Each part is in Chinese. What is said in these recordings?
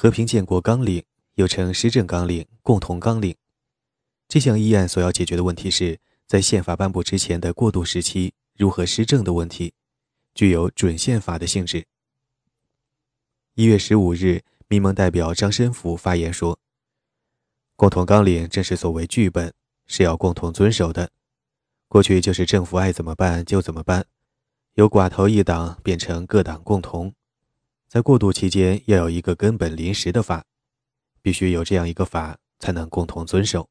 和平建国纲领，又称施政纲领、共同纲领。这项议案所要解决的问题是在宪法颁布之前的过渡时期如何施政的问题，具有准宪法的性质。一月十五日，民盟代表张申府发言说：“共同纲领正是所谓剧本，是要共同遵守的。过去就是政府爱怎么办就怎么办，由寡头一党变成各党共同。在过渡期间，要有一个根本临时的法，必须有这样一个法，才能共同遵守。”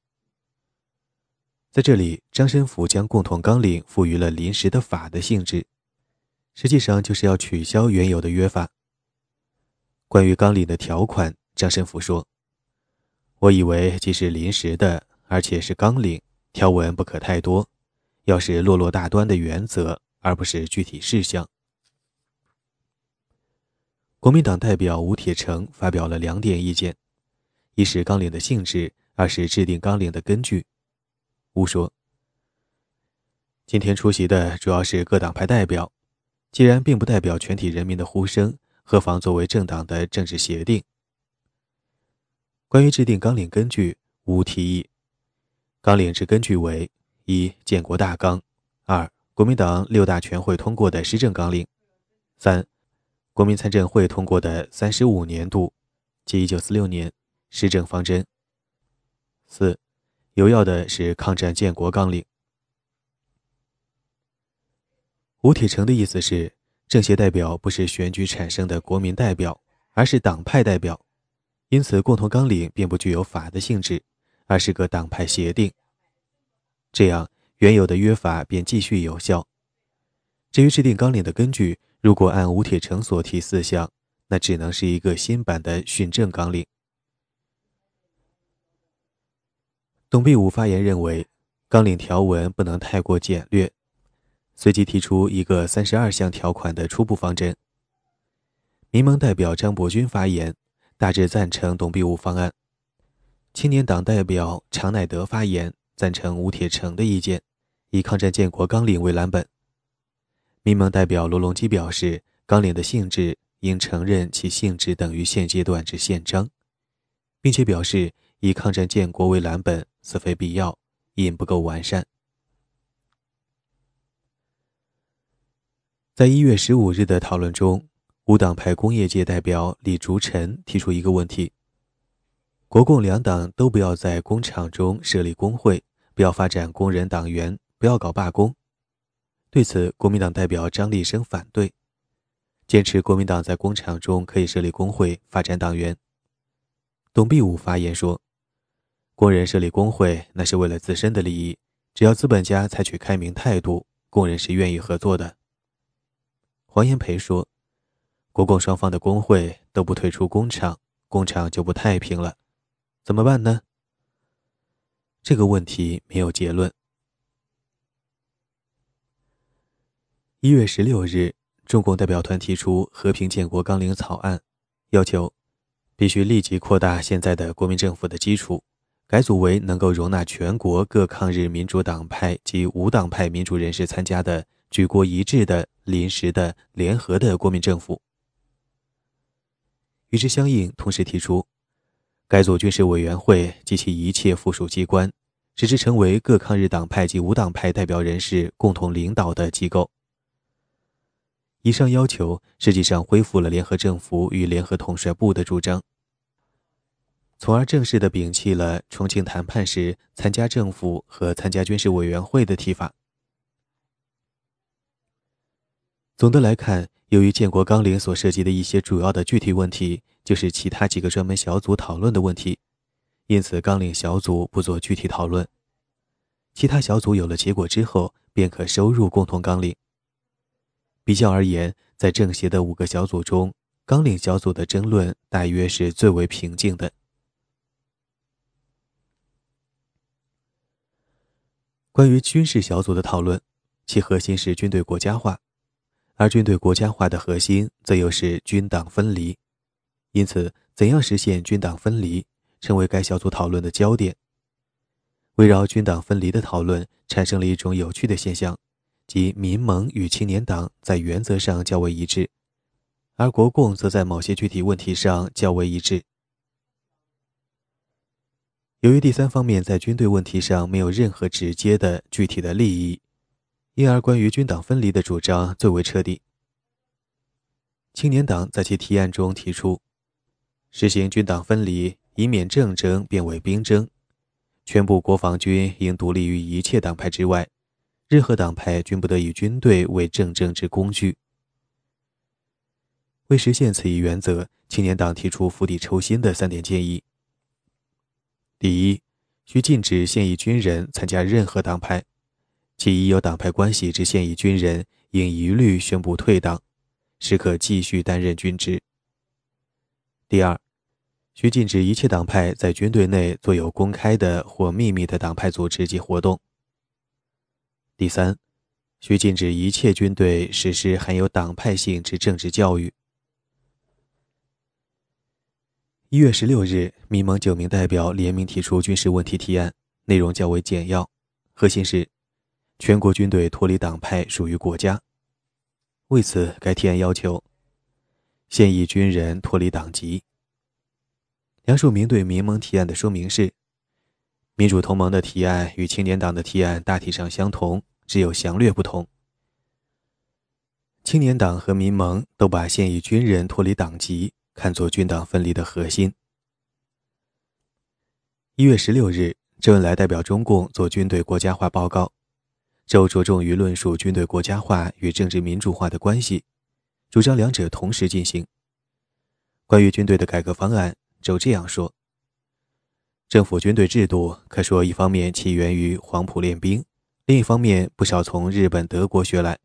在这里，张申府将共同纲领赋予了临时的法的性质，实际上就是要取消原有的约法。关于纲领的条款，张申府说：“我以为既是临时的，而且是纲领，条文不可太多，要是落落大端的原则，而不是具体事项。”国民党代表吴铁城发表了两点意见：一是纲领的性质，二是制定纲领的根据。吴说：“今天出席的主要是各党派代表，既然并不代表全体人民的呼声，何妨作为政党的政治协定？关于制定纲领根据，吴提议：纲领之根据为一建国大纲，二国民党六大全会通过的施政纲领，三国民参政会通过的三十五年度即一九四六年施政方针，四。”有要的是抗战建国纲领。吴铁城的意思是，政协代表不是选举产生的国民代表，而是党派代表，因此共同纲领并不具有法的性质，而是个党派协定。这样，原有的约法便继续有效。至于制定纲领的根据，如果按吴铁城所提四项，那只能是一个新版的训政纲领。董必武发言认为，纲领条文不能太过简略，随即提出一个三十二项条款的初步方针。民盟代表张伯钧发言，大致赞成董必武方案。青年党代表常乃德发言，赞成吴铁城的意见，以抗战建国纲领为蓝本。民盟代表罗隆基表示，纲领的性质应承认其性质等于现阶段之宪章，并且表示以抗战建国为蓝本。此非必要，因不够完善。在一月十五日的讨论中，无党派工业界代表李竹臣提出一个问题：国共两党都不要在工厂中设立工会，不要发展工人党员，不要搞罢工。对此，国民党代表张立生反对，坚持国民党在工厂中可以设立工会，发展党员。董必武发言说。工人设立工会，那是为了自身的利益。只要资本家采取开明态度，工人是愿意合作的。黄炎培说：“国共双方的工会都不退出工厂，工厂就不太平了，怎么办呢？”这个问题没有结论。一月十六日，中共代表团提出《和平建国纲领》草案，要求必须立即扩大现在的国民政府的基础。改组为能够容纳全国各抗日民主党派及无党派民主人士参加的举国一致的临时的联合的国民政府。与之相应，同时提出改组军事委员会及其一切附属机关，使之成为各抗日党派及无党派代表人士共同领导的机构。以上要求实际上恢复了联合政府与联合统帅部的主张。从而正式的摒弃了重庆谈判时参加政府和参加军事委员会的提法。总的来看，由于建国纲领所涉及的一些主要的具体问题，就是其他几个专门小组讨论的问题，因此纲领小组不做具体讨论。其他小组有了结果之后，便可收入共同纲领。比较而言，在政协的五个小组中，纲领小组的争论大约是最为平静的。关于军事小组的讨论，其核心是军队国家化，而军队国家化的核心则又是军党分离，因此，怎样实现军党分离，成为该小组讨论的焦点。围绕军党分离的讨论，产生了一种有趣的现象，即民盟与青年党在原则上较为一致，而国共则在某些具体问题上较为一致。由于第三方面在军队问题上没有任何直接的具体的利益，因而关于军党分离的主张最为彻底。青年党在其提案中提出，实行军党分离，以免政争变为兵争，全部国防军应独立于一切党派之外，任何党派均不得以军队为政政治工具。为实现此一原则，青年党提出釜底抽薪的三点建议。第一，需禁止现役军人参加任何党派，其已有党派关系之现役军人应一律宣布退党，时可继续担任军职。第二，需禁止一切党派在军队内做有公开的或秘密的党派组织及活动。第三，需禁止一切军队实施含有党派性之政治教育。一月十六日，民盟九名代表联名提出军事问题提案，内容较为简要，核心是全国军队脱离党派属于国家。为此，该提案要求现役军人脱离党籍。梁漱溟对民盟提案的说明是：民主同盟的提案与青年党的提案大体上相同，只有详略不同。青年党和民盟都把现役军人脱离党籍。看作军党分离的核心。一月十六日，周恩来代表中共做军队国家化报告，周着重于论述军队国家化与政治民主化的关系，主张两者同时进行。关于军队的改革方案，周这样说：政府军队制度可说一方面起源于黄埔练兵，另一方面不少从日本、德国学来。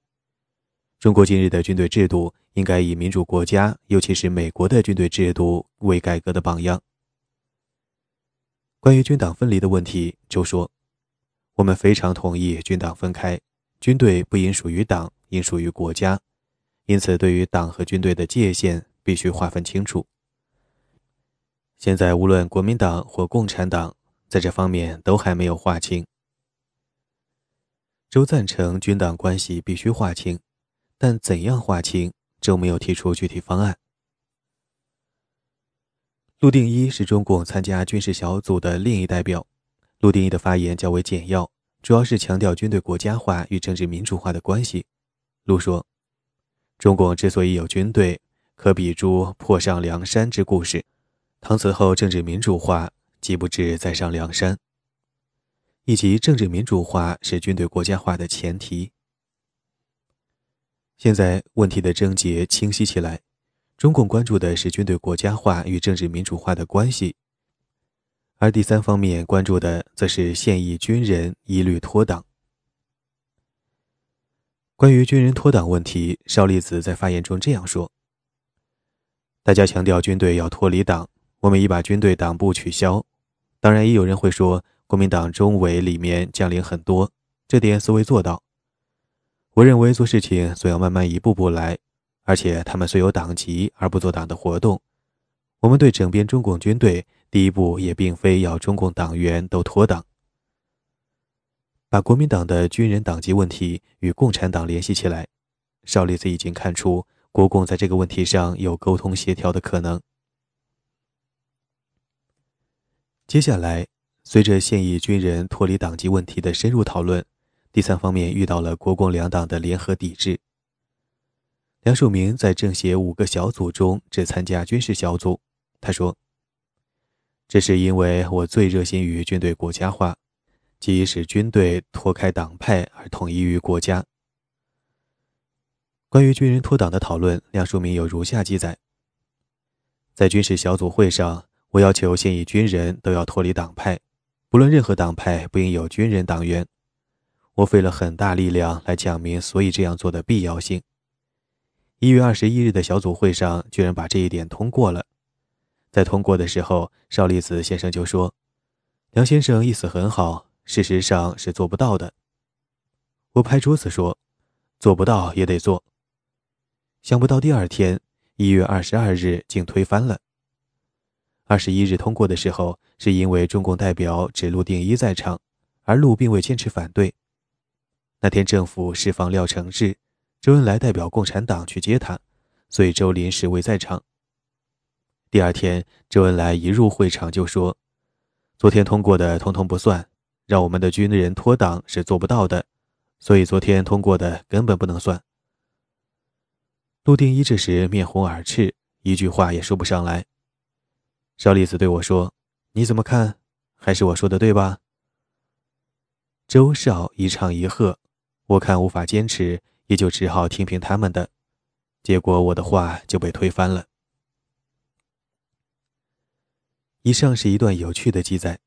中国今日的军队制度应该以民主国家，尤其是美国的军队制度为改革的榜样。关于军党分离的问题，就说：“我们非常同意军党分开，军队不应属于党，应属于国家。因此，对于党和军队的界限必须划分清楚。现在，无论国民党或共产党在这方面都还没有划清。”周赞成军党关系必须划清。但怎样划清，周没有提出具体方案。陆定一是中共参加军事小组的另一代表，陆定一的发言较为简要，主要是强调军队国家化与政治民主化的关系。陆说：“中共之所以有军队，可比诸破上梁山之故事。唐此后政治民主化，即不至再上梁山，以及政治民主化是军队国家化的前提。”现在问题的症结清晰起来，中共关注的是军队国家化与政治民主化的关系，而第三方面关注的则是现役军人一律脱党。关于军人脱党问题，邵力子在发言中这样说：“大家强调军队要脱离党，我们已把军队党部取消。当然，也有人会说，国民党中委里面将领很多，这点所谓做到。”我认为做事情总要慢慢一步步来，而且他们虽有党籍而不做党的活动。我们对整编中共军队，第一步也并非要中共党员都脱党。把国民党的军人党籍问题与共产党联系起来，邵力子已经看出国共在这个问题上有沟通协调的可能。接下来，随着现役军人脱离党籍问题的深入讨论。第三方面遇到了国共两党的联合抵制。梁漱溟在政协五个小组中只参加军事小组。他说：“这是因为我最热心于军队国家化，即使军队脱开党派而统一于国家。”关于军人脱党的讨论，梁漱溟有如下记载：在军事小组会上，我要求现役军人都要脱离党派，不论任何党派，不应有军人党员。我费了很大力量来讲明，所以这样做的必要性。一月二十一日的小组会上，居然把这一点通过了。在通过的时候，邵力子先生就说：“梁先生意思很好，事实上是做不到的。”我拍桌子说：“做不到也得做。”想不到第二天，一月二十二日竟推翻了。二十一日通过的时候，是因为中共代表指陆定一在场，而陆并未坚持反对。那天政府释放廖承志，周恩来代表共产党去接他，所以周临时未在场。第二天，周恩来一入会场就说：“昨天通过的通通不算，让我们的军人脱党是做不到的，所以昨天通过的根本不能算。陆定一这时面红耳赤，一句话也说不上来。邵栗子对我说：“你怎么看？还是我说的对吧？”周少一唱一和，我看无法坚持，也就只好听凭他们的。结果我的话就被推翻了。以上是一段有趣的记载。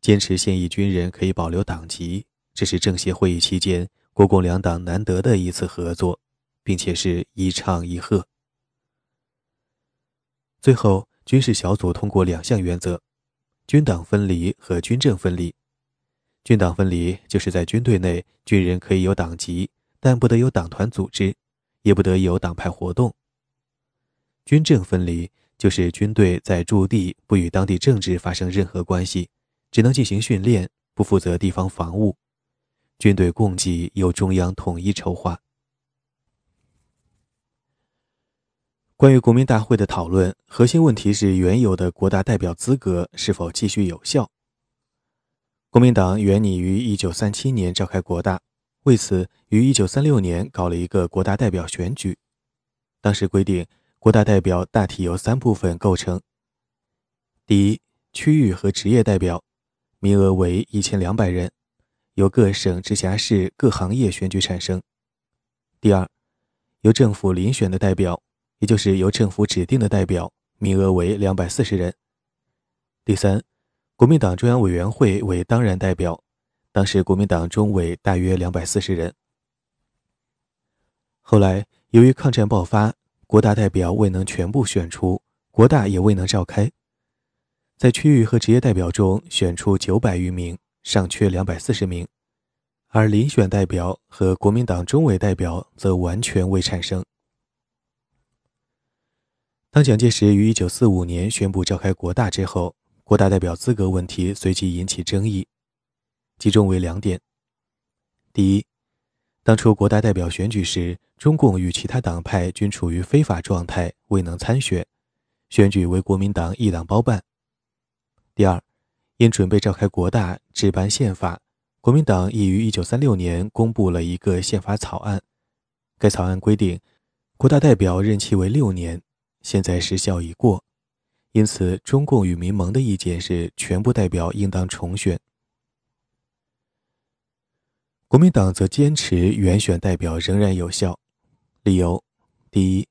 坚持现役军人可以保留党籍，这是政协会议期间国共两党难得的一次合作，并且是一唱一和。最后，军事小组通过两项原则：军党分离和军政分离。军党分离就是在军队内，军人可以有党籍，但不得有党团组织，也不得有党派活动。军政分离就是军队在驻地不与当地政治发生任何关系。只能进行训练，不负责地方防务。军队供给由中央统一筹划。关于国民大会的讨论，核心问题是原有的国大代表资格是否继续有效。国民党原拟于一九三七年召开国大，为此于一九三六年搞了一个国大代表选举。当时规定，国大代表大体由三部分构成：第一，区域和职业代表。名额为一千两百人，由各省、直辖市各行业选举产生。第二，由政府遴选的代表，也就是由政府指定的代表，名额为两百四十人。第三，国民党中央委员会为当然代表，当时国民党中委大约两百四十人。后来由于抗战爆发，国大代表未能全部选出，国大也未能召开。在区域和职业代表中选出九百余名，尚缺两百四十名，而遴选代表和国民党中委代表则完全未产生。当蒋介石于一九四五年宣布召开国大之后，国大代表资格问题随即引起争议，集中为两点：第一，当初国大代表选举时，中共与其他党派均处于非法状态，未能参选，选举为国民党一党包办。第二，因准备召开国大制颁宪法，国民党已于一九三六年公布了一个宪法草案。该草案规定，国大代表任期为六年，现在时效已过，因此中共与民盟的意见是，全部代表应当重选。国民党则坚持原选代表仍然有效，理由：第一，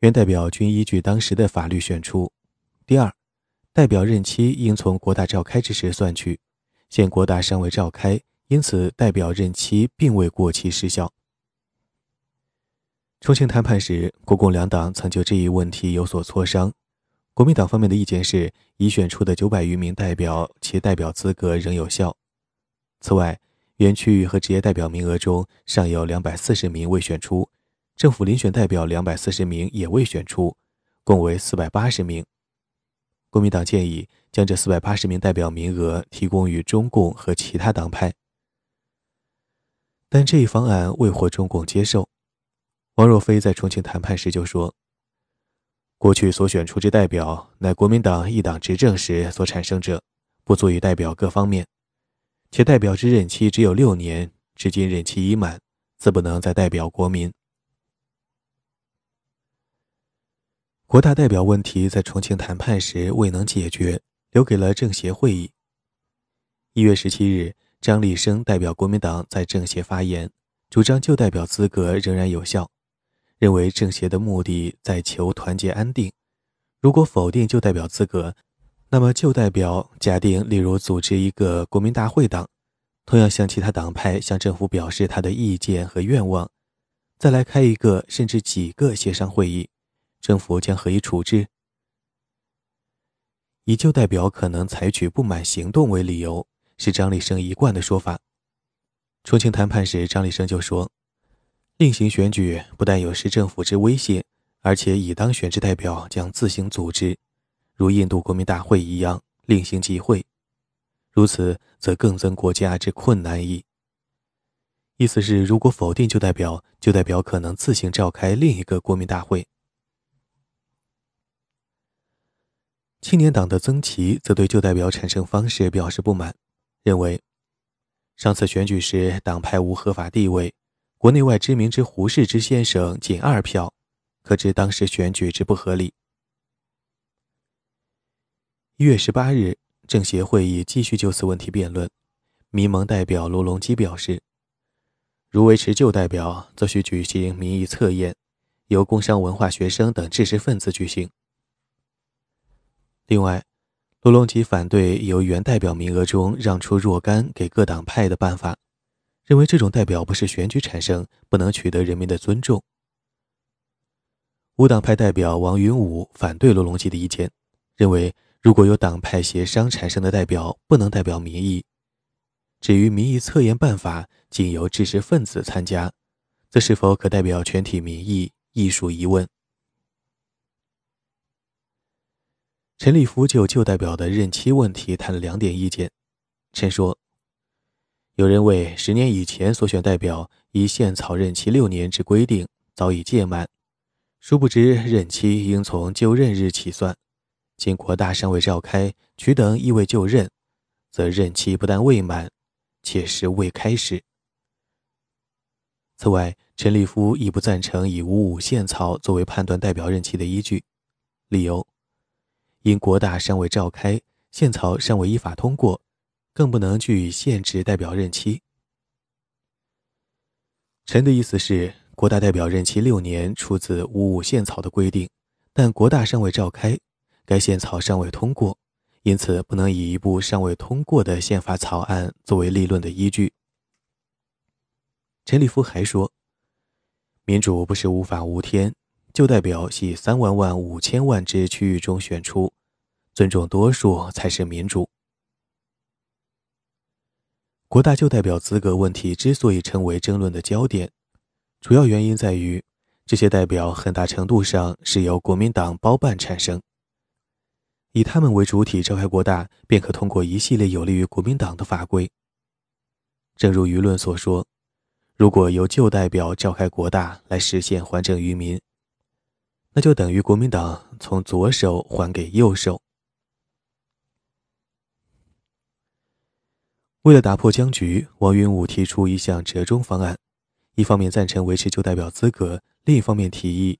原代表均依据当时的法律选出；第二。代表任期应从国大召开之时算去，现国大尚未召开，因此代表任期并未过期失效。重庆谈判时，国共两党曾就这一问题有所磋商。国民党方面的意见是，已选出的九百余名代表，其代表资格仍有效。此外，原区域和职业代表名额中尚有两百四十名未选出，政府遴选代表两百四十名也未选出，共为四百八十名。国民党建议将这四百八十名代表名额提供予中共和其他党派，但这一方案未获中共接受。王若飞在重庆谈判时就说：“过去所选出之代表，乃国民党一党执政时所产生者，不足以代表各方面，且代表之任期只有六年，至今任期已满，自不能再代表国民。”国大代表问题在重庆谈判时未能解决，留给了政协会议。一月十七日，张立生代表国民党在政协发言，主张旧代表资格仍然有效，认为政协的目的在求团结安定。如果否定旧代表资格，那么旧代表假定例如组织一个国民大会党，同样向其他党派向政府表示他的意见和愿望，再来开一个甚至几个协商会议。政府将何以处置？以旧代表可能采取不满行动为理由，是张立生一贯的说法。重庆谈判时，张立生就说：“另行选举不但有失政府之威信，而且已当选之代表将自行组织，如印度国民大会一样另行集会。如此，则更增国家之困难矣。”意思是，如果否定旧代表，旧代表可能自行召开另一个国民大会。青年党的曾琦则对旧代表产生方式表示不满，认为上次选举时党派无合法地位，国内外知名之胡适之先生仅二票，可知当时选举之不合理。一月十八日，政协会议继续就此问题辩论。民盟代表罗隆基表示，如维持旧代表，则需举行民意测验，由工商文化学生等知识分子举行。另外，罗隆基反对由原代表名额中让出若干给各党派的办法，认为这种代表不是选举产生，不能取得人民的尊重。无党派代表王云武反对罗隆基的意见，认为。如果有党派协商产生的代表不能代表民意，至于民意测验办法仅由知识分子参加，则是否可代表全体民意，亦属疑问。陈立夫就旧代表的任期问题谈了两点意见。陈说：“有人为十年以前所选代表以宪草任期六年之规定早已届满，殊不知任期应从就任日起算。”经国大尚未召开，取等亦未就任，则任期不但未满，且是未开始。此外，陈立夫亦不赞成以五五宪草作为判断代表任期的依据，理由：因国大尚未召开，宪草尚未依法通过，更不能据以限制代表任期。臣的意思是，国大代表任期六年出自五五宪草的规定，但国大尚未召开。该宪草尚未通过，因此不能以一部尚未通过的宪法草案作为立论的依据。陈立夫还说：“民主不是无法无天，就代表系三万万五千万之区域中选出，尊重多数才是民主。”国大就代表资格问题之所以成为争论的焦点，主要原因在于这些代表很大程度上是由国民党包办产生。以他们为主体召开国大，便可通过一系列有利于国民党的法规。正如舆论所说，如果由旧代表召开国大来实现还政于民，那就等于国民党从左手还给右手。为了打破僵局，王云武提出一项折中方案：一方面赞成维持旧代表资格，另一方面提议。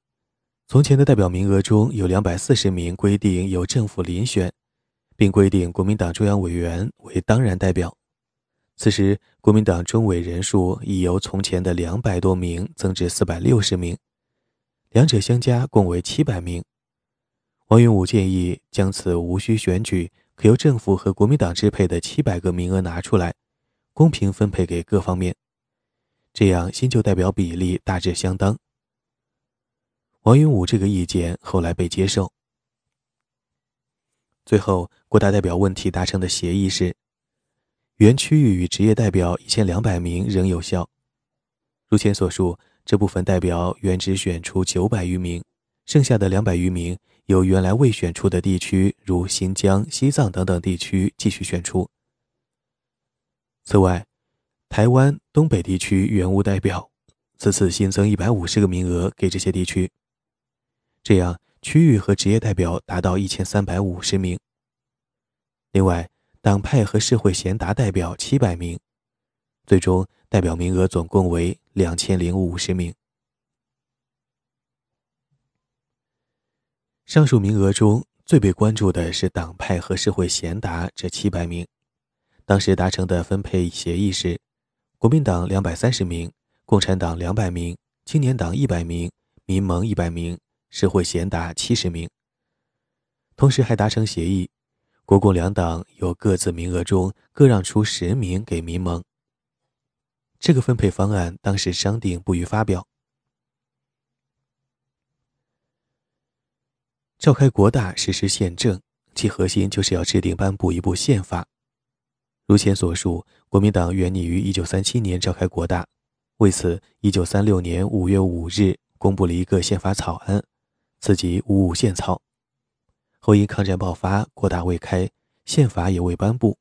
从前的代表名额中有两百四十名规定由政府遴选，并规定国民党中央委员为当然代表。此时，国民党中委人数已由从前的两百多名增至四百六十名，两者相加共为七百名。王云武建议将此无需选举、可由政府和国民党支配的七百个名额拿出来，公平分配给各方面，这样新旧代表比例大致相当。王云武这个意见后来被接受。最后，国大代表问题达成的协议是：原区域与职业代表一千两百名仍有效。如前所述，这部分代表原只选出九百余名，剩下的两百余名由原来未选出的地区，如新疆、西藏等等地区继续选出。此外，台湾东北地区原无代表，此次新增一百五十个名额给这些地区。这样，区域和职业代表达到一千三百五十名。另外，党派和社会贤达代表七百名，最终代表名额总共为两千零五十名。上述名额中最被关注的是党派和社会贤达这七百名。当时达成的分配协议是：国民党两百三十名，共产党两百名，青年党一百名，民盟一百名。社会贤达七十名，同时还达成协议，国共两党由各自名额中各让出十名给民盟。这个分配方案当时商定不予发表。召开国大实施宪政，其核心就是要制定颁布一部宪法。如前所述，国民党原拟于一九三七年召开国大，为此，一九三六年五月五日公布了一个宪法草案。此即五五宪草，后因抗战爆发，国大未开，宪法也未颁布。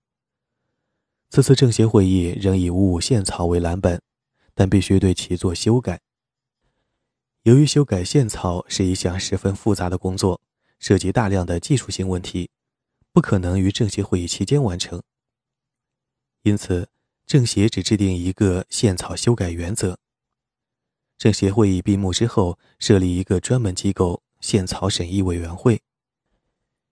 此次政协会议仍以五五宪草为蓝本，但必须对其做修改。由于修改宪草是一项十分复杂的工作，涉及大量的技术性问题，不可能于政协会议期间完成。因此，政协只制定一个宪草修改原则。政协会议闭幕之后，设立一个专门机构——宪草审议委员会，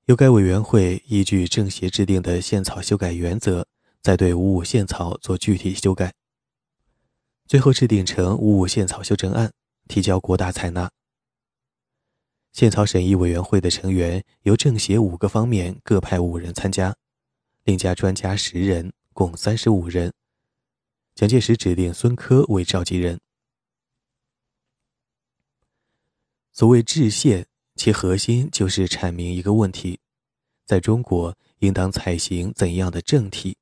由该委员会依据政协制定的宪草修改原则，再对五五宪草做具体修改，最后制定成五五宪草修正案，提交国大采纳。宪草审议委员会的成员由政协五个方面各派五人参加，另加专家十人。共三十五人。蒋介石指定孙科为召集人。所谓制宪，其核心就是阐明一个问题：在中国应当采行怎样的政体？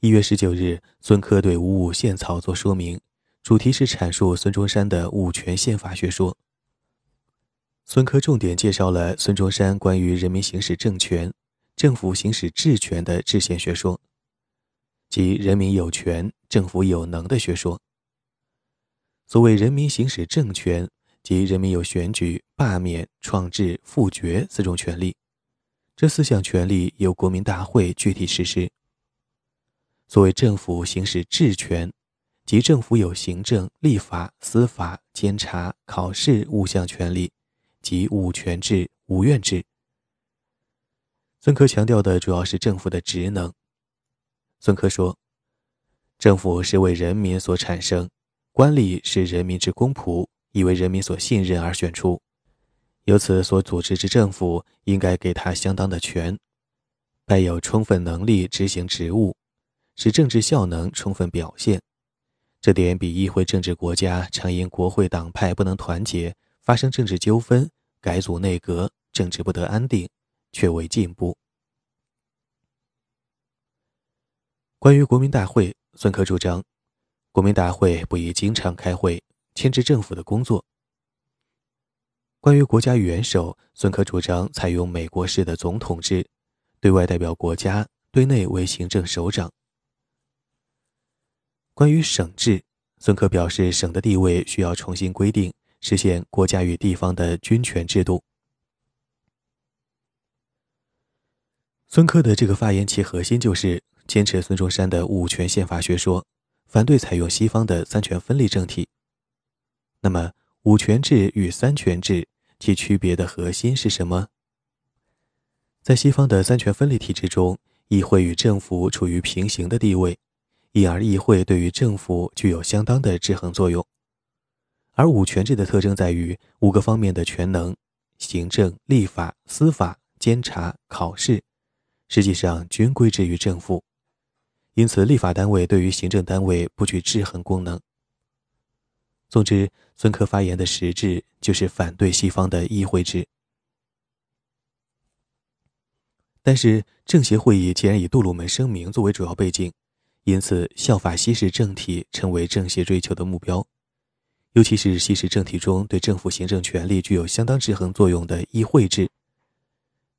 一月十九日，孙科对五五宪草作说明，主题是阐述孙中山的五权宪法学说。孙科重点介绍了孙中山关于人民行使政权。政府行使治权的制宪学说，即人民有权，政府有能的学说。所谓人民行使政权，即人民有选举、罢免、创制、复决四种权利，这四项权利由国民大会具体实施。所谓政府行使治权，即政府有行政、立法、司法、监察、考试五项权利，即五权制、五院制。孙科强调的主要是政府的职能。孙科说：“政府是为人民所产生，官吏是人民之公仆，亦为人民所信任而选出，由此所组织之政府，应该给他相当的权，带有充分能力执行职务，使政治效能充分表现。这点比议会政治国家常因国会党派不能团结，发生政治纠纷，改组内阁，政治不得安定。”却为进步。关于国民大会，孙科主张，国民大会不宜经常开会，牵制政府的工作。关于国家元首，孙科主张采用美国式的总统制，对外代表国家，对内为行政首长。关于省制，孙科表示，省的地位需要重新规定，实现国家与地方的军权制度。孙科的这个发言，其核心就是坚持孙中山的五权宪法学说，反对采用西方的三权分立政体。那么，五权制与三权制其区别的核心是什么？在西方的三权分立体制中，议会与政府处于平行的地位，因而议会对于政府具有相当的制衡作用。而五权制的特征在于五个方面的全能：行政、立法、司法、监察、考试。实际上均归之于政府，因此立法单位对于行政单位不具制衡功能。总之，孙科发言的实质就是反对西方的议会制。但是，政协会议既然以杜鲁门声明作为主要背景，因此效法西式政体成为政协追求的目标，尤其是西式政体中对政府行政权力具有相当制衡作用的议会制。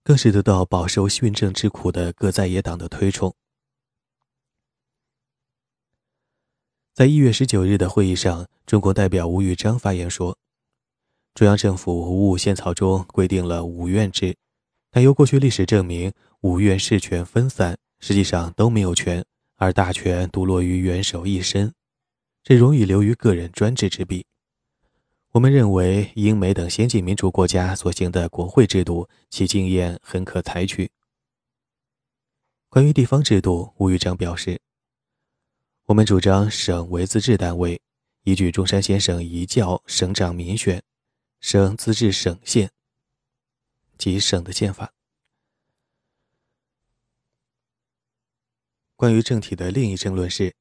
更是得到饱受训政之苦的各在野党的推崇。在一月十九日的会议上，中国代表吴玉章发言说：“中央政府五五宪草中规定了五院制，但由过去历史证明，五院事权分散，实际上都没有权，而大权独落于元首一身，这容易流于个人专制之弊。”我们认为，英美等先进民主国家所行的国会制度，其经验很可采取。关于地方制度，吴玉章表示：“我们主张省为自治单位，依据中山先生遗教，省长民选，省自治省县，即省的宪法。”关于政体的另一争论是，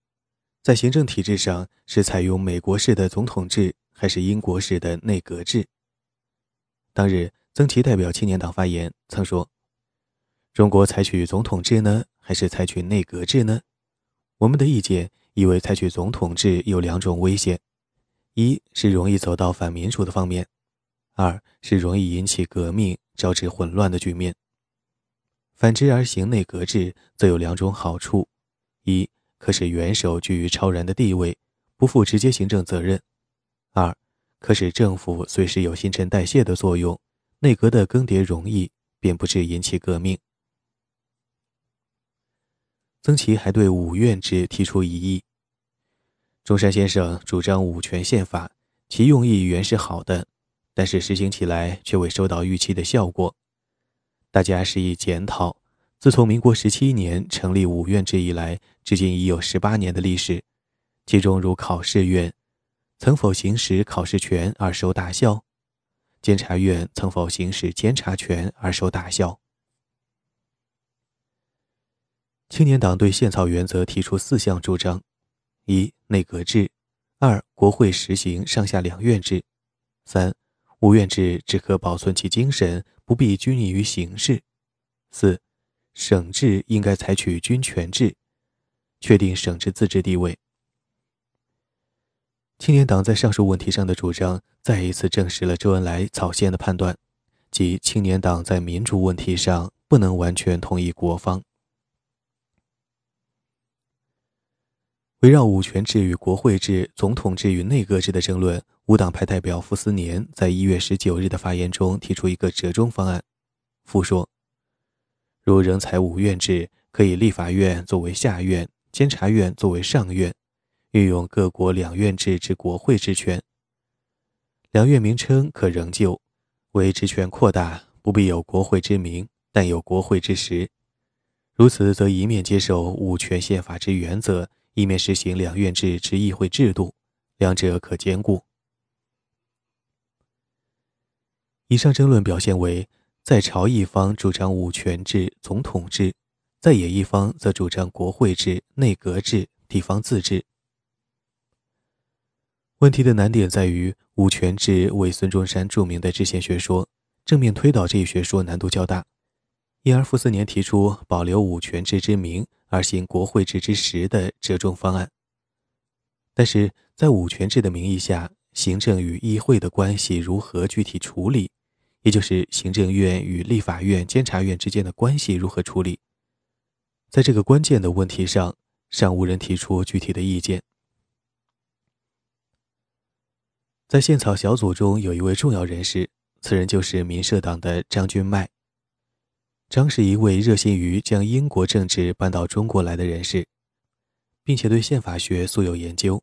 在行政体制上是采用美国式的总统制。还是英国式的内阁制。当日，曾琦代表青年党发言，曾说：“中国采取总统制呢，还是采取内阁制呢？”我们的意见以为，采取总统制有两种危险：一是容易走到反民主的方面；二是容易引起革命，招致混乱的局面。反之而行内阁制，则有两种好处：一可使元首居于超然的地位，不负直接行政责任。二，可使政府随时有新陈代谢的作用，内阁的更迭容易，便不致引起革命。曾琦还对五院制提出异议。中山先生主张五权宪法，其用意原是好的，但是实行起来却未收到预期的效果。大家施以检讨。自从民国十七年成立五院制以来，至今已有十八年的历史，其中如考试院，曾否行使考试权而受大效？监察院曾否行使监察权而受大效？青年党对宪草原则提出四项主张：一、内阁制；二、国会实行上下两院制；三、五院制只可保存其精神，不必拘泥于形式；四。省制应该采取军权制，确定省制自治地位。青年党在上述问题上的主张，再一次证实了周恩来草先的判断，即青年党在民主问题上不能完全同意国方。围绕五权制与国会制、总统制与内阁制的争论，无党派代表傅斯年在一月十九日的发言中提出一个折中方案。傅说。如仍采五院制，可以立法院作为下院，监察院作为上院，运用各国两院制之国会之权。两院名称可仍旧，为职权扩大，不必有国会之名，但有国会之实。如此，则一面接受五权宪法之原则，一面实行两院制之议会制度，两者可兼顾。以上争论表现为。在朝一方主张五权制、总统制，在野一方则主张国会制、内阁制、地方自治。问题的难点在于，五权制为孙中山著名的制宪学说，正面推导这一学说难度较大，因而傅斯年提出保留五权制之名而行国会制之实的折中方案。但是在五权制的名义下，行政与议会的关系如何具体处理？也就是行政院与立法院、监察院之间的关系如何处理，在这个关键的问题上，尚无人提出具体的意见。在宪草小组中有一位重要人士，此人就是民社党的张君迈。张是一位热心于将英国政治搬到中国来的人士，并且对宪法学素有研究。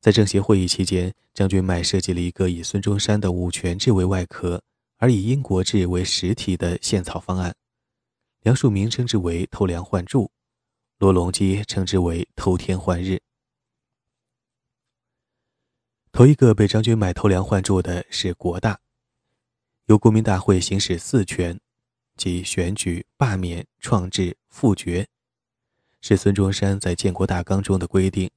在政协会议期间，张君迈设计了一个以孙中山的五权制为外壳，而以英国制为实体的宪草方案。梁漱溟称之为“偷梁换柱”，罗隆基称之为“偷天换日”。头一个被张君迈偷梁换柱的是国大，由国民大会行使四权，即选举、罢免、创制、复决，是孙中山在建国大纲中的规定。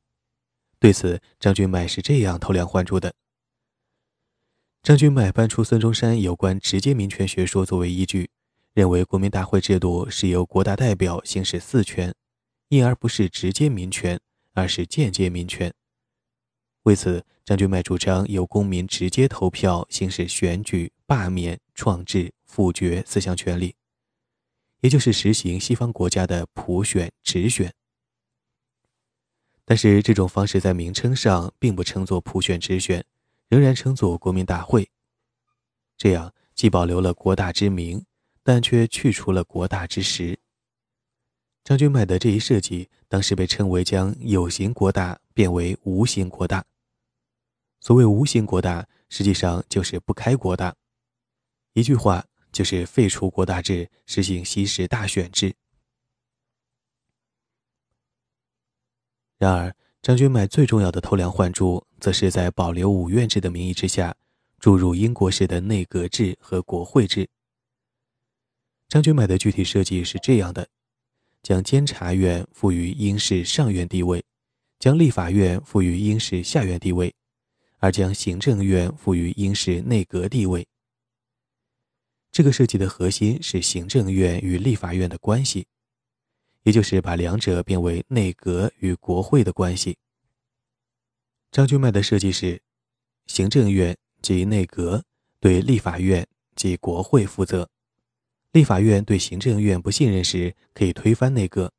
对此，张君迈是这样偷梁换柱的。张君迈搬出孙中山有关直接民权学说作为依据，认为国民大会制度是由国大代表行使四权，因而不是直接民权，而是间接民权。为此，张君迈主张由公民直接投票行使选举、罢免、创制、复决四项权利，也就是实行西方国家的普选、直选。但是这种方式在名称上并不称作普选直选，仍然称作国民大会。这样既保留了国大之名，但却去除了国大之实。张君迈的这一设计，当时被称为将有形国大变为无形国大。所谓无形国大，实际上就是不开国大。一句话就是废除国大制，实行西式大选制。然而，张君迈最重要的偷梁换柱，则是在保留五院制的名义之下，注入英国式的内阁制和国会制。张君迈的具体设计是这样的：将监察院赋予英式上院地位，将立法院赋予英式下院地位，而将行政院赋予英式内阁地位。这个设计的核心是行政院与立法院的关系。也就是把两者变为内阁与国会的关系。张君迈的设计是：行政院及内阁对立法院及国会负责；立法院对行政院不信任时，可以推翻内阁；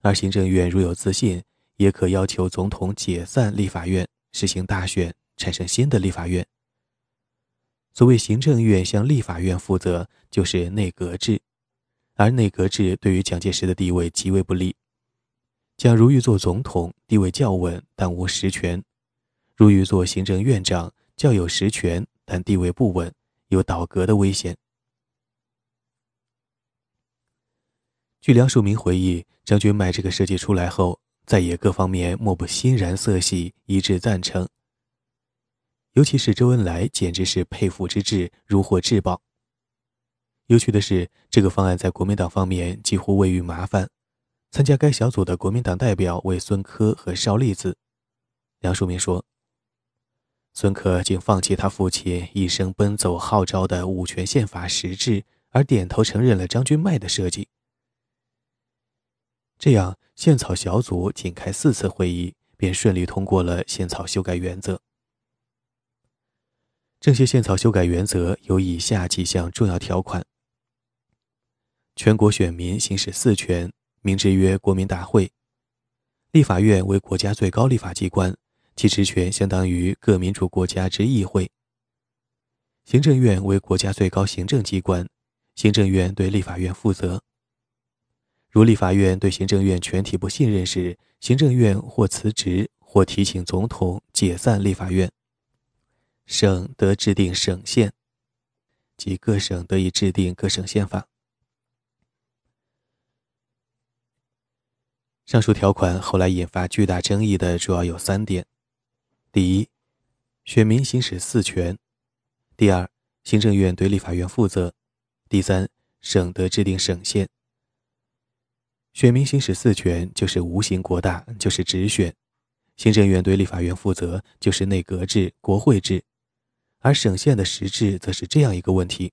而行政院如有自信，也可要求总统解散立法院，实行大选，产生新的立法院。所谓行政院向立法院负责，就是内阁制，而内阁制对于蒋介石的地位极为不利。蒋如欲做总统，地位较稳，但无实权；如欲做行政院长，较有实权，但地位不稳，有倒阁的危险。据梁漱溟回忆，张君迈这个设计出来后，在野各方面莫不欣然色喜，一致赞成。尤其是周恩来，简直是佩服之至，如获至宝。有趣的是，这个方案在国民党方面几乎未遇麻烦。参加该小组的国民党代表为孙科和邵力子。梁漱溟说：“孙科竟放弃他父亲一生奔走号召的五权宪法实质，而点头承认了张君迈的设计。这样，宪草小组仅开四次会议，便顺利通过了宪草修改原则。这些宪草修改原则有以下几项重要条款：全国选民行使四权。”名之曰国民大会，立法院为国家最高立法机关，其职权相当于各民主国家之议会。行政院为国家最高行政机关，行政院对立法院负责。如立法院对行政院全体不信任时，行政院或辞职，或提请总统解散立法院。省得制定省宪，即各省得以制定各省宪法。上述条款后来引发巨大争议的主要有三点：第一，选民行使四权；第二，行政院对立法院负责；第三，省得制定省宪。选民行使四权就是无形国大，就是直选；行政院对立法院负责就是内阁制、国会制；而省宪的实质则是这样一个问题：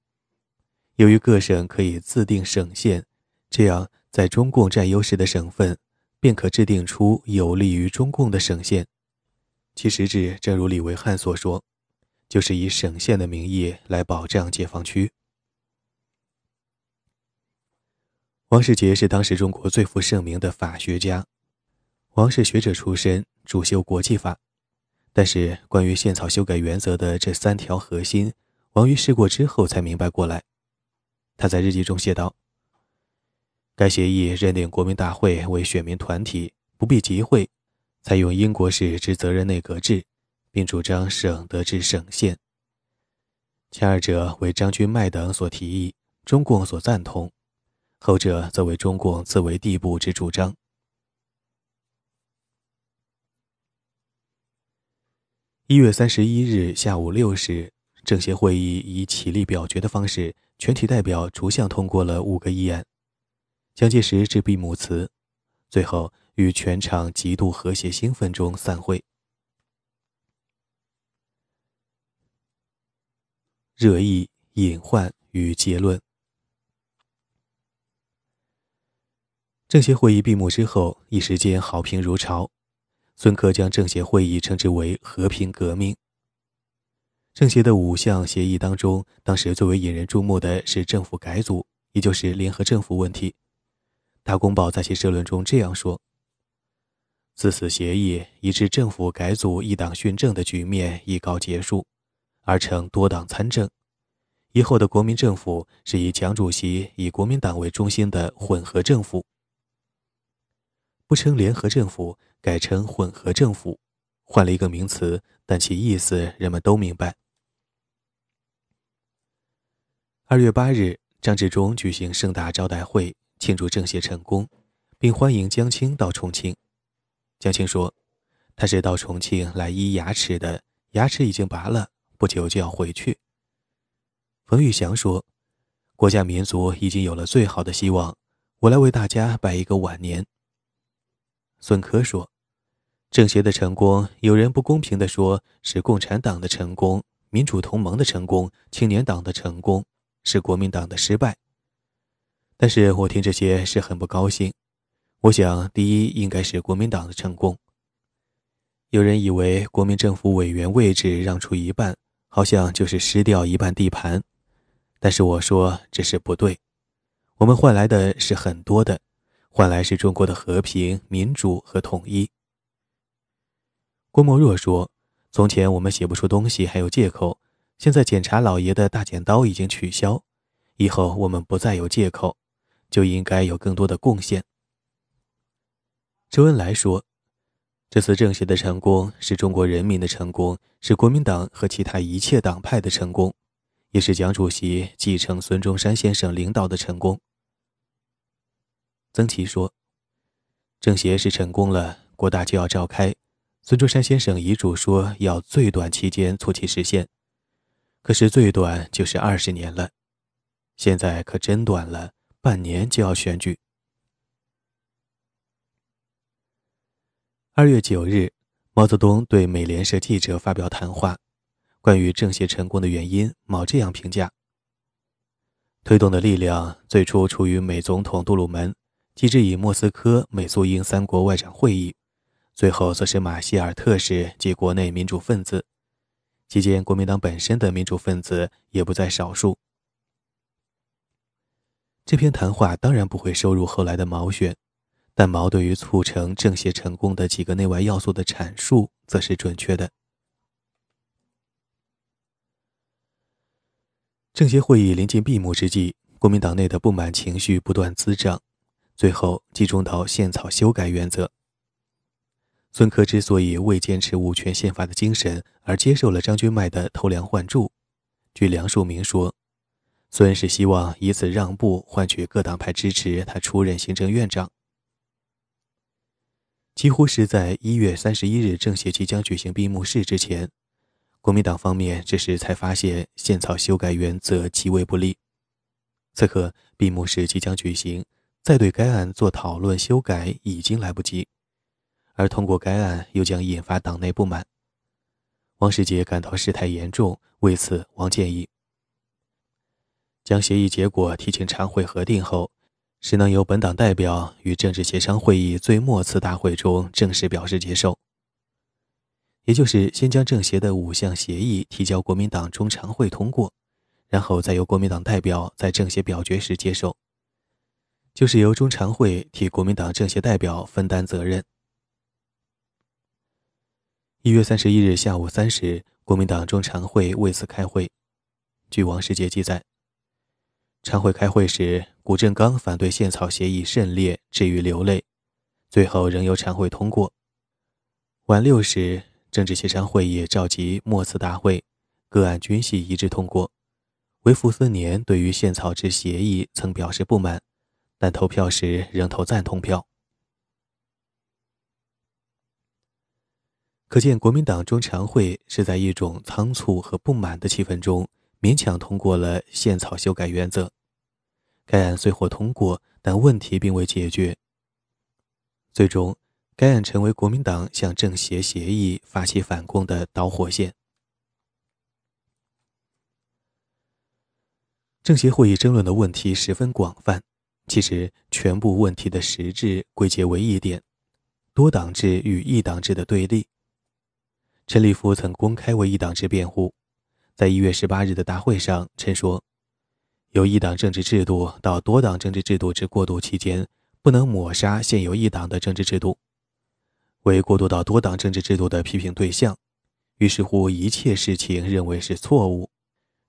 由于各省可以自定省宪，这样在中共占优势的省份。便可制定出有利于中共的省县，其实质正如李维汉所说，就是以省县的名义来保障解放区。王世杰是当时中国最负盛名的法学家，王是学者出身，主修国际法，但是关于宪草修改原则的这三条核心，王于试过之后才明白过来。他在日记中写道。该协议认定国民大会为选民团体，不必集会，采用英国式之责任内阁制，并主张省得至省县。前二者为张君迈等所提议，中共所赞同；后者则为中共自为地步之主张。一月三十一日下午六时，政协会议以起立表决的方式，全体代表逐项通过了五个议案。蒋介石致闭幕词，最后与全场极度和谐兴奋中散会。热议、隐患与结论。政协会议闭幕之后，一时间好评如潮。孙科将政协会议称之为“和平革命”。政协的五项协议当中，当时最为引人注目的是政府改组，也就是联合政府问题。大公报在其社论中这样说：“自此协议，以致政府改组一党训政的局面已告结束，而成多党参政。以后的国民政府是以蒋主席以国民党为中心的混合政府，不称联合政府，改称混合政府，换了一个名词，但其意思人们都明白。”二月八日，张治中举行盛大招待会。庆祝政协成功，并欢迎江青到重庆。江青说：“他是到重庆来医牙齿的，牙齿已经拔了，不久就要回去。”冯玉祥说：“国家民族已经有了最好的希望，我来为大家拜一个晚年。”孙科说：“政协的成功，有人不公平地说是共产党的成功、民主同盟的成功、青年党的成功，是国民党的失败。”但是我听这些是很不高兴。我想，第一应该是国民党的成功。有人以为国民政府委员位置让出一半，好像就是失掉一半地盘。但是我说这是不对。我们换来的是很多的，换来是中国的和平、民主和统一。郭沫若说：“从前我们写不出东西还有借口，现在检查老爷的大剪刀已经取消，以后我们不再有借口，就应该有更多的贡献。周恩来说：“这次政协的成功是中国人民的成功，是国民党和其他一切党派的成功，也是蒋主席继承孙中山先生领导的成功。”曾琦说：“政协是成功了，国大就要召开。孙中山先生遗嘱说要最短期间促其实现。”可是最短就是二十年了，现在可真短了，半年就要选举。二月九日，毛泽东对美联社记者发表谈话，关于政协成功的原因，毛这样评价：推动的力量最初出于美总统杜鲁门，继之以莫斯科美苏英三国外长会议，最后则是马歇尔特使及国内民主分子。期间，国民党本身的民主分子也不在少数。这篇谈话当然不会收入后来的毛选，但毛对于促成政协成功的几个内外要素的阐述则是准确的。政协会议临近闭幕之际，国民党内的不满情绪不断滋长，最后集中到宪草修改原则。孙科之所以未坚持五权宪法的精神，而接受了张君迈的偷梁换柱，据梁漱溟说，孙是希望以此让步换取各党派支持他出任行政院长。几乎是在一月三十一日政协即将举行闭幕式之前，国民党方面这时才发现宪草修改原则极为不利。此刻闭幕式即将举行，再对该案做讨论修改已经来不及。而通过该案又将引发党内不满，王世杰感到事态严重，为此，王建议将协议结果提请常会核定后，是能由本党代表于政治协商会议最末次大会中正式表示接受。也就是先将政协的五项协议提交国民党中常会通过，然后再由国民党代表在政协表决时接受，就是由中常会替国民党政协代表分担责任。一月三十一日下午三时，国民党中常会为此开会。据王世杰记载，常会开会时，谷正刚反对宪草协议甚烈，至于流泪，最后仍由常会通过。晚六时，政治协商会议召集末次大会，各案均系一致通过。唯傅斯年对于宪草之协议曾表示不满，但投票时仍投赞同票。可见，国民党中常会是在一种仓促和不满的气氛中，勉强通过了宪草修改原则。该案虽获通过，但问题并未解决。最终，该案成为国民党向政协协议发起反攻的导火线。政协会议争论的问题十分广泛，其实全部问题的实质归结为一点：多党制与一党制的对立。陈立夫曾公开为一党制辩护，在一月十八日的大会上，陈说：“由一党政治制度到多党政治制度之过渡期间，不能抹杀现有一党的政治制度，为过渡到多党政治制度的批评对象。于是乎，一切事情认为是错误，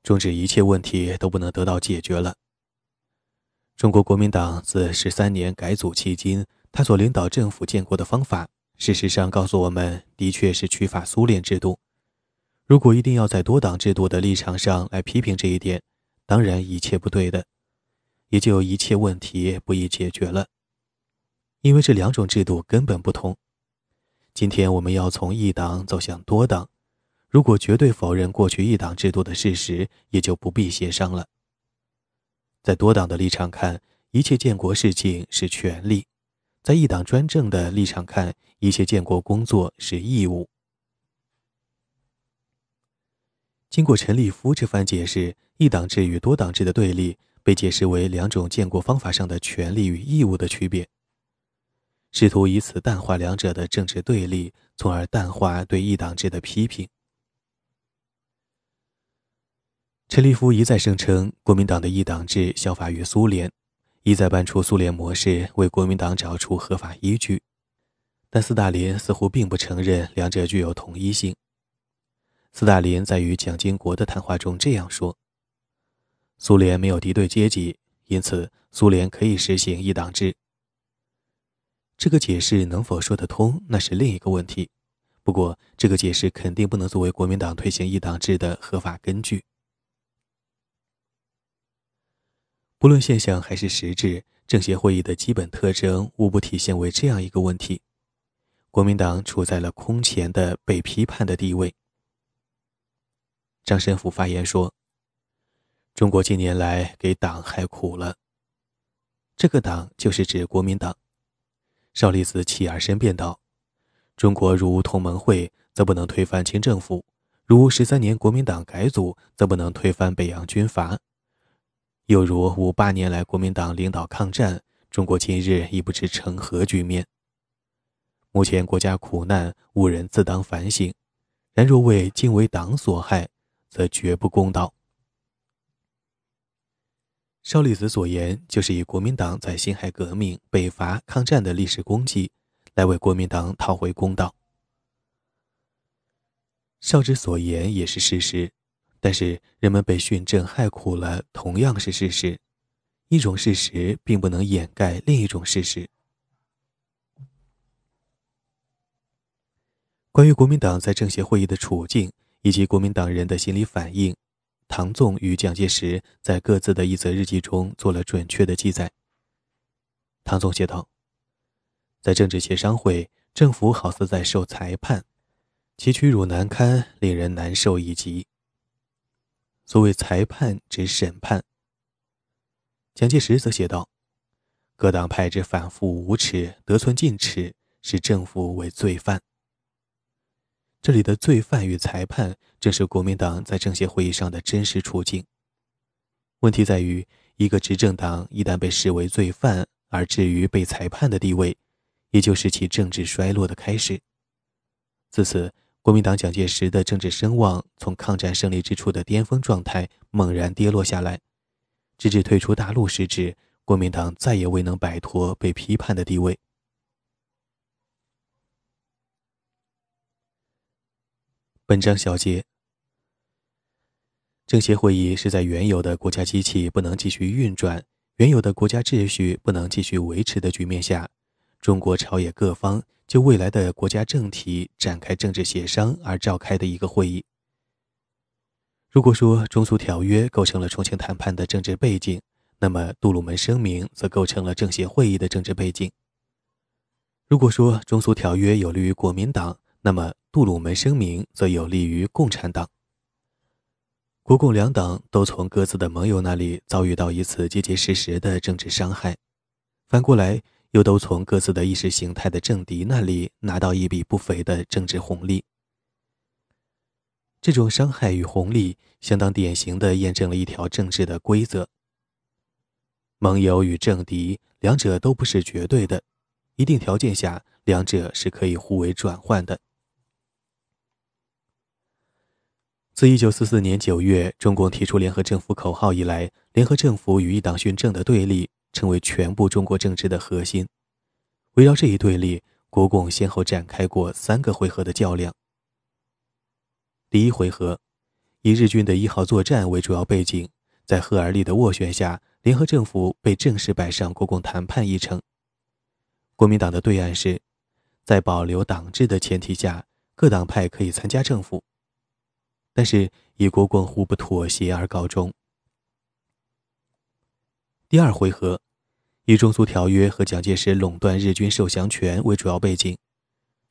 终止一切问题都不能得到解决了。中国国民党自十三年改组迄今，他所领导政府建国的方法。”事实上，告诉我们，的确是取法苏联制度。如果一定要在多党制度的立场上来批评这一点，当然一切不对的，也就一切问题不易解决了。因为这两种制度根本不同。今天我们要从一党走向多党，如果绝对否认过去一党制度的事实，也就不必协商了。在多党的立场看，一切建国事情是权利。在一党专政的立场看，一切建国工作是义务。经过陈立夫这番解释，一党制与多党制的对立被解释为两种建国方法上的权利与义务的区别，试图以此淡化两者的政治对立，从而淡化对一党制的批评。陈立夫一再声称，国民党的一党制效法于苏联。一再搬出苏联模式，为国民党找出合法依据，但斯大林似乎并不承认两者具有统一性。斯大林在与蒋经国的谈话中这样说：“苏联没有敌对阶级，因此苏联可以实行一党制。”这个解释能否说得通，那是另一个问题。不过，这个解释肯定不能作为国民党推行一党制的合法根据。不论现象还是实质，政协会议的基本特征无不体现为这样一个问题：国民党处在了空前的被批判的地位。张申府发言说：“中国近年来给党害苦了。这个党就是指国民党。”邵力子起而申辩道。中国如同盟会，则不能推翻清政府；如十三年国民党改组，则不能推翻北洋军阀；又如五八年来国民党领导抗战，中国今日已不知成何局面。目前国家苦难，吾人自当反省；然若为今为党所害，则绝不公道。邵力子所言，就是以国民党在辛亥革命、北伐、抗战的历史功绩。来为国民党讨回公道。少之所言也是事实，但是人们被训政害苦了，同样是事实。一种事实并不能掩盖另一种事实。关于国民党在政协会议的处境以及国民党人的心理反应，唐纵与蒋介石在各自的一则日记中做了准确的记载。唐纵写道。在政治协商会，政府好似在受裁判，其屈辱难堪，令人难受以极。所谓裁判，指审判。蒋介石则写道：“各党派之反复无耻、得寸进尺，使政府为罪犯。”这里的罪犯与裁判，正是国民党在政协会议上的真实处境。问题在于，一个执政党一旦被视为罪犯，而至于被裁判的地位。也就是其政治衰落的开始。自此，国民党蒋介石的政治声望从抗战胜利之初的巅峰状态猛然跌落下来，直至退出大陆时止，国民党再也未能摆脱被批判的地位。本章小结：政协会议是在原有的国家机器不能继续运转、原有的国家秩序不能继续维持的局面下。中国朝野各方就未来的国家政体展开政治协商而召开的一个会议。如果说中苏条约构成了重庆谈判的政治背景，那么杜鲁门声明则构成了政协会议的政治背景。如果说中苏条约有利于国民党，那么杜鲁门声明则有利于共产党。国共两党都从各自的盟友那里遭遇到一次结结实实的政治伤害，反过来。又都从各自的意识形态的政敌那里拿到一笔不菲的政治红利。这种伤害与红利，相当典型的验证了一条政治的规则：盟友与政敌两者都不是绝对的，一定条件下，两者是可以互为转换的。自一九四四年九月中共提出联合政府口号以来，联合政府与一党训政的对立。成为全部中国政治的核心。围绕这一对立，国共先后展开过三个回合的较量。第一回合，以日军的一号作战为主要背景，在赫尔利的斡旋下，联合政府被正式摆上国共谈判议程。国民党的对岸是，在保留党制的前提下，各党派可以参加政府，但是以国共互不妥协而告终。第二回合，以中苏条约和蒋介石垄断日军受降权为主要背景，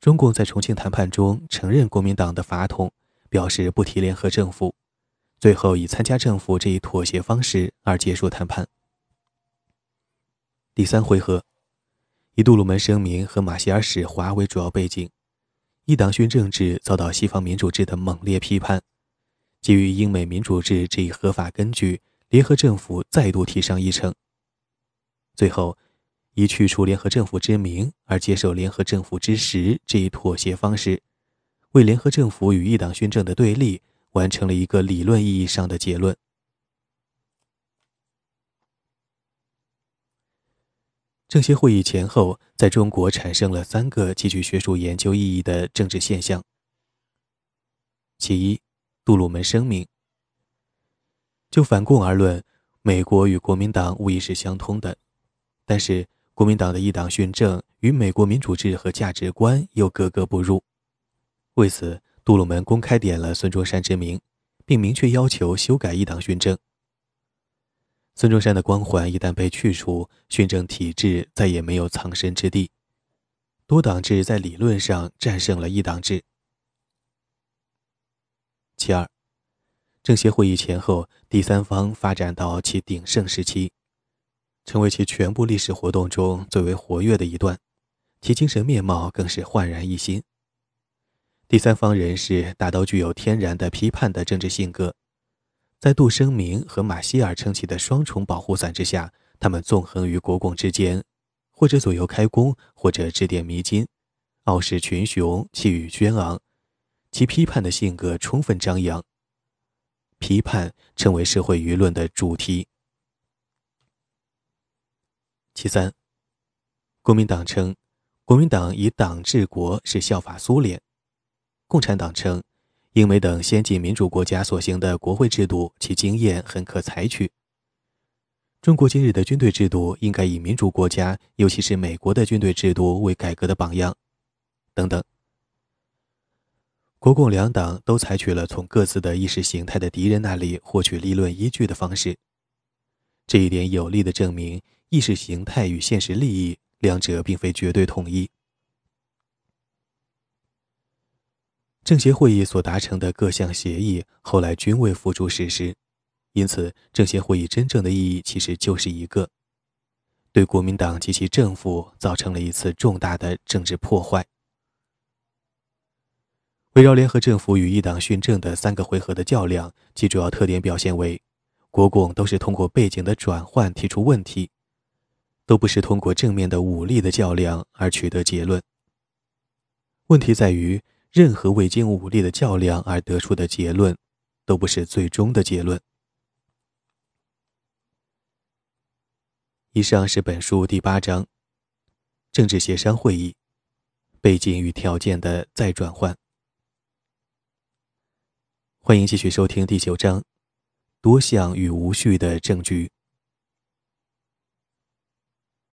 中共在重庆谈判中承认国民党的法统，表示不提联合政府，最后以参加政府这一妥协方式而结束谈判。第三回合，以杜鲁门声明和马歇尔使华为主要背景，一党勋政治遭到西方民主制的猛烈批判，基于英美民主制这一合法根据。联合政府再度提上议程，最后以去除联合政府之名而接受联合政府之实这一妥协方式，为联合政府与一党宣政的对立完成了一个理论意义上的结论。政协会议前后，在中国产生了三个极具学术研究意义的政治现象：其一，杜鲁门声明。就反共而论，美国与国民党无疑是相通的，但是国民党的一党训政与美国民主制和价值观又格格不入。为此，杜鲁门公开点了孙中山之名，并明确要求修改一党训政。孙中山的光环一旦被去除，训政体制再也没有藏身之地。多党制在理论上战胜了一党制。其二，政协会议前后，第三方发展到其鼎盛时期，成为其全部历史活动中最为活跃的一段，其精神面貌更是焕然一新。第三方人士大都具有天然的批判的政治性格。在杜声明和马歇尔撑起的双重保护伞之下，他们纵横于国共之间，或者左右开弓，或者指点迷津，傲视群雄，气宇轩昂，其批判的性格充分张扬。批判成为社会舆论的主题。其三，国民党称，国民党以党治国是效法苏联；共产党称。英美等先进民主国家所行的国会制度，其经验很可采取。中国今日的军队制度应该以民主国家，尤其是美国的军队制度为改革的榜样。等等。国共两党都采取了从各自的意识形态的敌人那里获取立论依据的方式。这一点有力的证明，意识形态与现实利益两者并非绝对统一。政协会议所达成的各项协议，后来均未付诸实施，因此，政协会议真正的意义其实就是一个，对国民党及其政府造成了一次重大的政治破坏。围绕联合政府与一党训政的三个回合的较量，其主要特点表现为：国共都是通过背景的转换提出问题，都不是通过正面的武力的较量而取得结论。问题在于。任何未经武力的较量而得出的结论，都不是最终的结论。以上是本书第八章：政治协商会议背景与条件的再转换。欢迎继续收听第九章：多项与无序的证据。